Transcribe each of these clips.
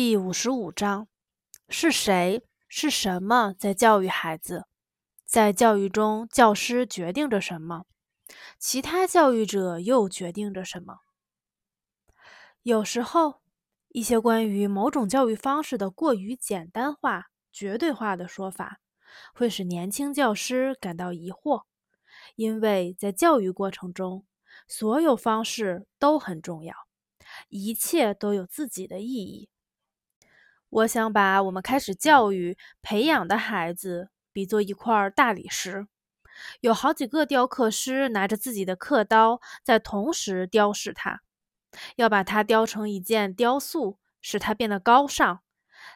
第五十五章：是谁是什么在教育孩子？在教育中，教师决定着什么？其他教育者又决定着什么？有时候，一些关于某种教育方式的过于简单化、绝对化的说法，会使年轻教师感到疑惑，因为在教育过程中，所有方式都很重要，一切都有自己的意义。我想把我们开始教育、培养的孩子比作一块大理石，有好几个雕刻师拿着自己的刻刀，在同时雕饰它，要把它雕成一件雕塑，使它变得高尚，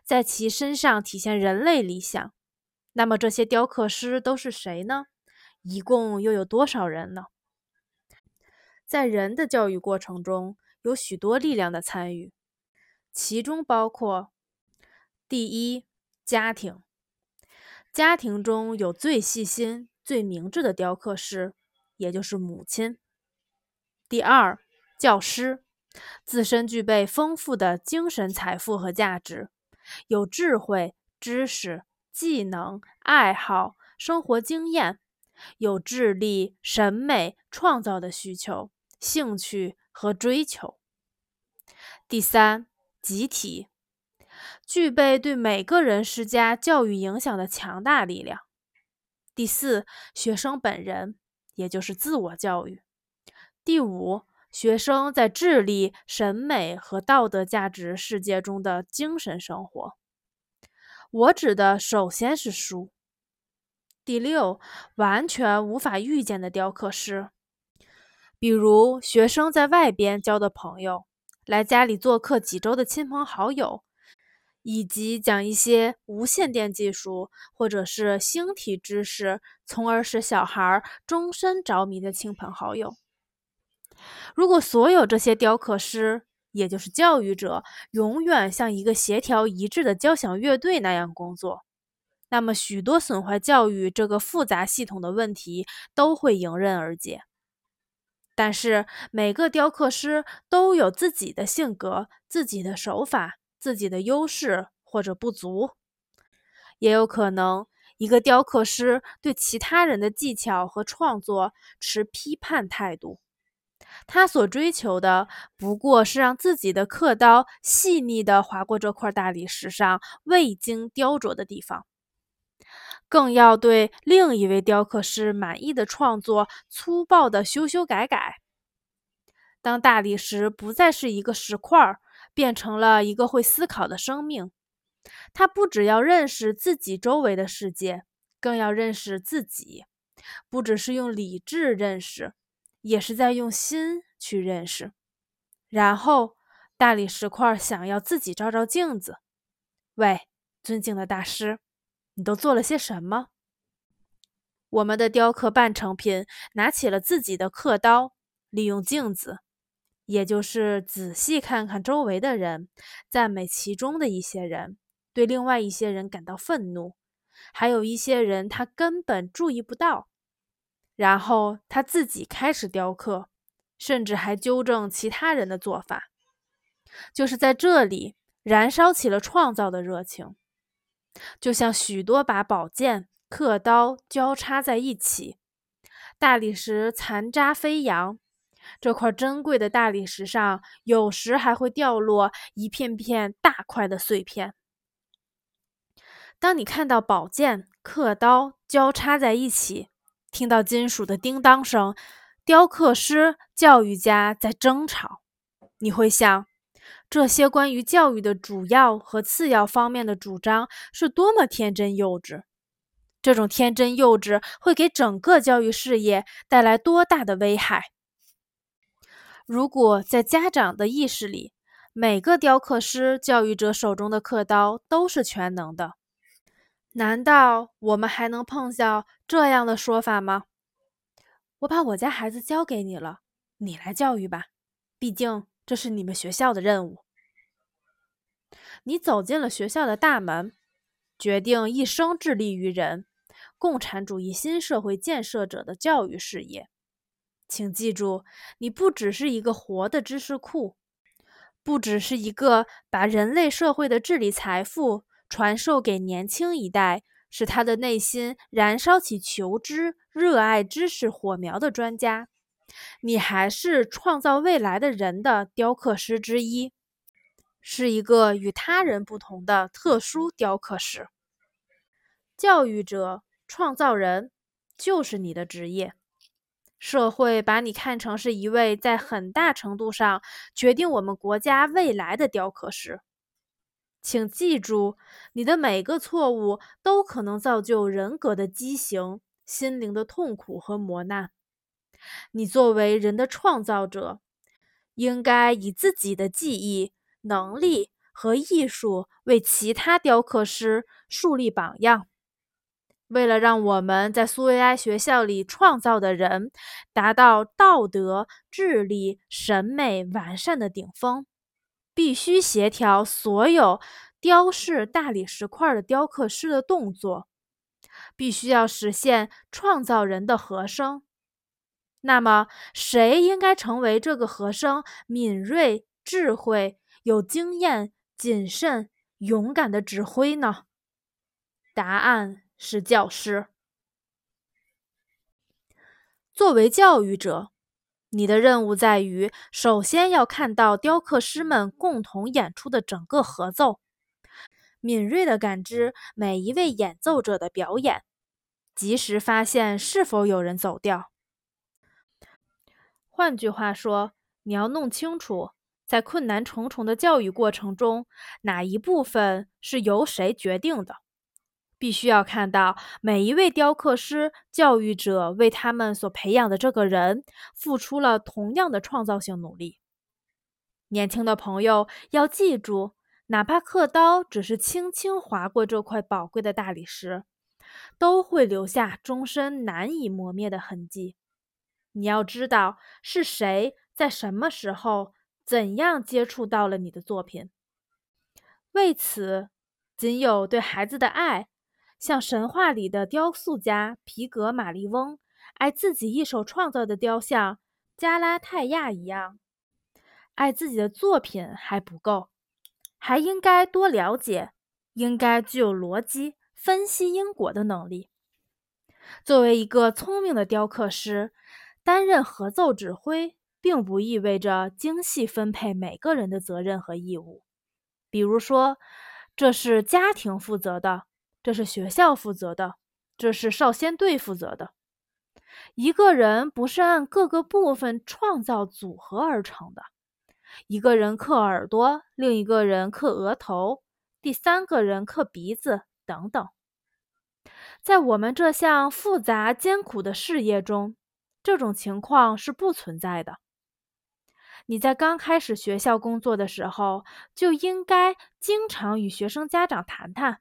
在其身上体现人类理想。那么这些雕刻师都是谁呢？一共又有多少人呢？在人的教育过程中，有许多力量的参与，其中包括。第一，家庭。家庭中有最细心、最明智的雕刻师，也就是母亲。第二，教师，自身具备丰富的精神财富和价值，有智慧、知识、技能、爱好、生活经验，有智力、审美、创造的需求、兴趣和追求。第三，集体。具备对每个人施加教育影响的强大力量。第四，学生本人，也就是自我教育。第五，学生在智力、审美和道德价值世界中的精神生活。我指的首先是书。第六，完全无法预见的雕刻师，比如学生在外边交的朋友，来家里做客几周的亲朋好友。以及讲一些无线电技术或者是星体知识，从而使小孩终身着迷的亲朋好友。如果所有这些雕刻师，也就是教育者，永远像一个协调一致的交响乐队那样工作，那么许多损坏教育这个复杂系统的问题都会迎刃而解。但是每个雕刻师都有自己的性格、自己的手法。自己的优势或者不足，也有可能一个雕刻师对其他人的技巧和创作持批判态度。他所追求的不过是让自己的刻刀细腻地划过这块大理石上未经雕琢的地方，更要对另一位雕刻师满意的创作粗暴地修修改改。当大理石不再是一个石块儿。变成了一个会思考的生命，他不只要认识自己周围的世界，更要认识自己。不只是用理智认识，也是在用心去认识。然后，大理石块想要自己照照镜子。喂，尊敬的大师，你都做了些什么？我们的雕刻半成品拿起了自己的刻刀，利用镜子。也就是仔细看看周围的人，赞美其中的一些人，对另外一些人感到愤怒，还有一些人他根本注意不到。然后他自己开始雕刻，甚至还纠正其他人的做法。就是在这里燃烧起了创造的热情，就像许多把宝剑、刻刀交叉在一起，大理石残渣飞扬。这块珍贵的大理石上，有时还会掉落一片片大块的碎片。当你看到宝剑、刻刀交叉在一起，听到金属的叮当声，雕刻师、教育家在争吵，你会想，这些关于教育的主要和次要方面的主张是多么天真幼稚。这种天真幼稚会给整个教育事业带来多大的危害？如果在家长的意识里，每个雕刻师、教育者手中的刻刀都是全能的，难道我们还能碰到这样的说法吗？我把我家孩子交给你了，你来教育吧，毕竟这是你们学校的任务。你走进了学校的大门，决定一生致力于人，共产主义新社会建设者的教育事业。请记住，你不只是一个活的知识库，不只是一个把人类社会的治理财富传授给年轻一代，使他的内心燃烧起求知、热爱知识火苗的专家，你还是创造未来的人的雕刻师之一，是一个与他人不同的特殊雕刻师。教育者、创造人，就是你的职业。社会把你看成是一位在很大程度上决定我们国家未来的雕刻师。请记住，你的每个错误都可能造就人格的畸形、心灵的痛苦和磨难。你作为人的创造者，应该以自己的技艺、能力和艺术为其他雕刻师树立榜样。为了让我们在苏维埃学校里创造的人达到道德、智力、审美完善的顶峰，必须协调所有雕饰大理石块的雕刻师的动作，必须要实现创造人的和声。那么，谁应该成为这个和声敏锐、智慧、有经验、谨慎、勇敢的指挥呢？答案。是教师。作为教育者，你的任务在于首先要看到雕刻师们共同演出的整个合奏，敏锐地感知每一位演奏者的表演，及时发现是否有人走调。换句话说，你要弄清楚，在困难重重的教育过程中，哪一部分是由谁决定的。必须要看到每一位雕刻师、教育者为他们所培养的这个人付出了同样的创造性努力。年轻的朋友要记住，哪怕刻刀只是轻轻划过这块宝贵的大理石，都会留下终身难以磨灭的痕迹。你要知道是谁在什么时候怎样接触到了你的作品。为此，仅有对孩子的爱。像神话里的雕塑家皮格马利翁爱自己一手创造的雕像加拉泰亚一样，爱自己的作品还不够，还应该多了解，应该具有逻辑分析因果的能力。作为一个聪明的雕刻师，担任合奏指挥，并不意味着精细分配每个人的责任和义务。比如说，这是家庭负责的。这是学校负责的，这是少先队负责的。一个人不是按各个部分创造组合而成的。一个人刻耳朵，另一个人刻额头，第三个人刻鼻子，等等。在我们这项复杂艰苦的事业中，这种情况是不存在的。你在刚开始学校工作的时候，就应该经常与学生家长谈谈。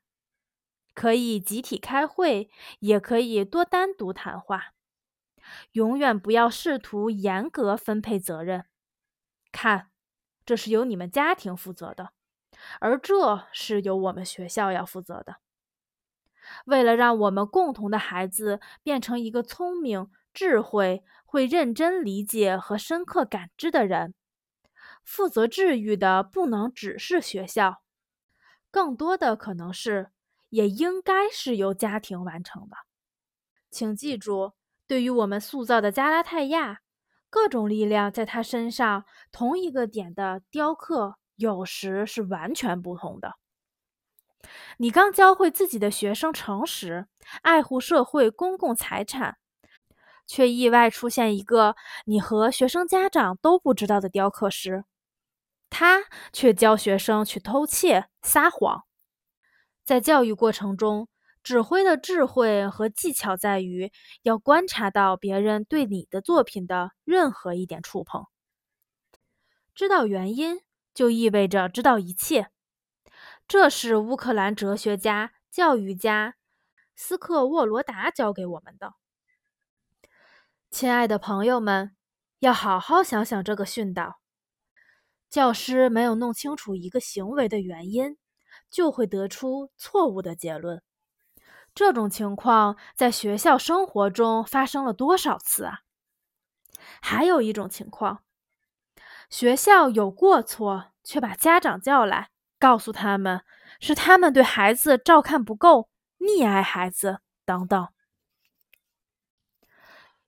可以集体开会，也可以多单独谈话。永远不要试图严格分配责任。看，这是由你们家庭负责的，而这是由我们学校要负责的。为了让我们共同的孩子变成一个聪明、智慧、会认真理解和深刻感知的人，负责治愈的不能只是学校，更多的可能是。也应该是由家庭完成的。请记住，对于我们塑造的加拉泰亚，各种力量在他身上同一个点的雕刻，有时是完全不同的。你刚教会自己的学生诚实、爱护社会公共财产，却意外出现一个你和学生家长都不知道的雕刻师，他却教学生去偷窃、撒谎。在教育过程中，指挥的智慧和技巧在于要观察到别人对你的作品的任何一点触碰。知道原因，就意味着知道一切。这是乌克兰哲学家、教育家斯克沃罗达教给我们的。亲爱的朋友们，要好好想想这个训导：教师没有弄清楚一个行为的原因。就会得出错误的结论。这种情况在学校生活中发生了多少次啊？还有一种情况，学校有过错，却把家长叫来，告诉他们是他们对孩子照看不够，溺爱孩子等等。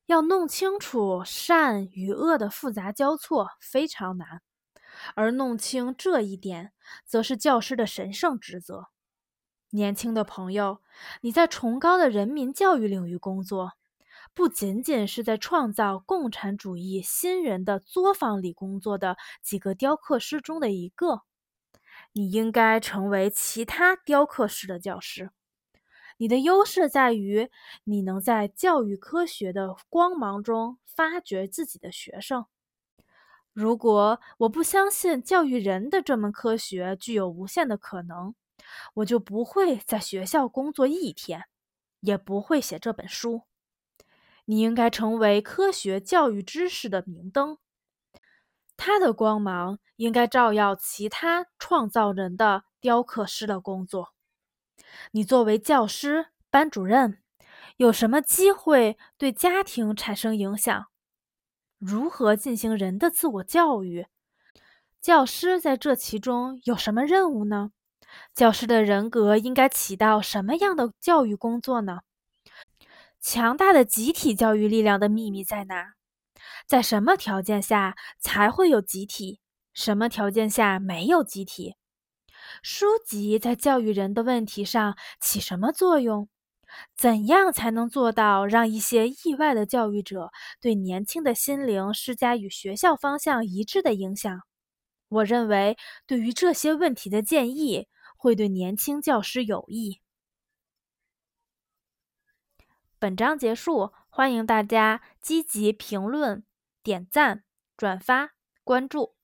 要弄清楚善与恶的复杂交错非常难，而弄清这一点，则是教师的神圣职责。年轻的朋友，你在崇高的人民教育领域工作，不仅仅是在创造共产主义新人的作坊里工作的几个雕刻师中的一个，你应该成为其他雕刻师的教师。你的优势在于，你能在教育科学的光芒中发掘自己的学生。如果我不相信教育人的这门科学具有无限的可能，我就不会在学校工作一天，也不会写这本书。你应该成为科学教育知识的明灯，它的光芒应该照耀其他创造人的雕刻师的工作。你作为教师、班主任，有什么机会对家庭产生影响？如何进行人的自我教育？教师在这其中有什么任务呢？教师的人格应该起到什么样的教育工作呢？强大的集体教育力量的秘密在哪？在什么条件下才会有集体？什么条件下没有集体？书籍在教育人的问题上起什么作用？怎样才能做到让一些意外的教育者对年轻的心灵施加与学校方向一致的影响？我认为，对于这些问题的建议会对年轻教师有益。本章结束，欢迎大家积极评论、点赞、转发、关注。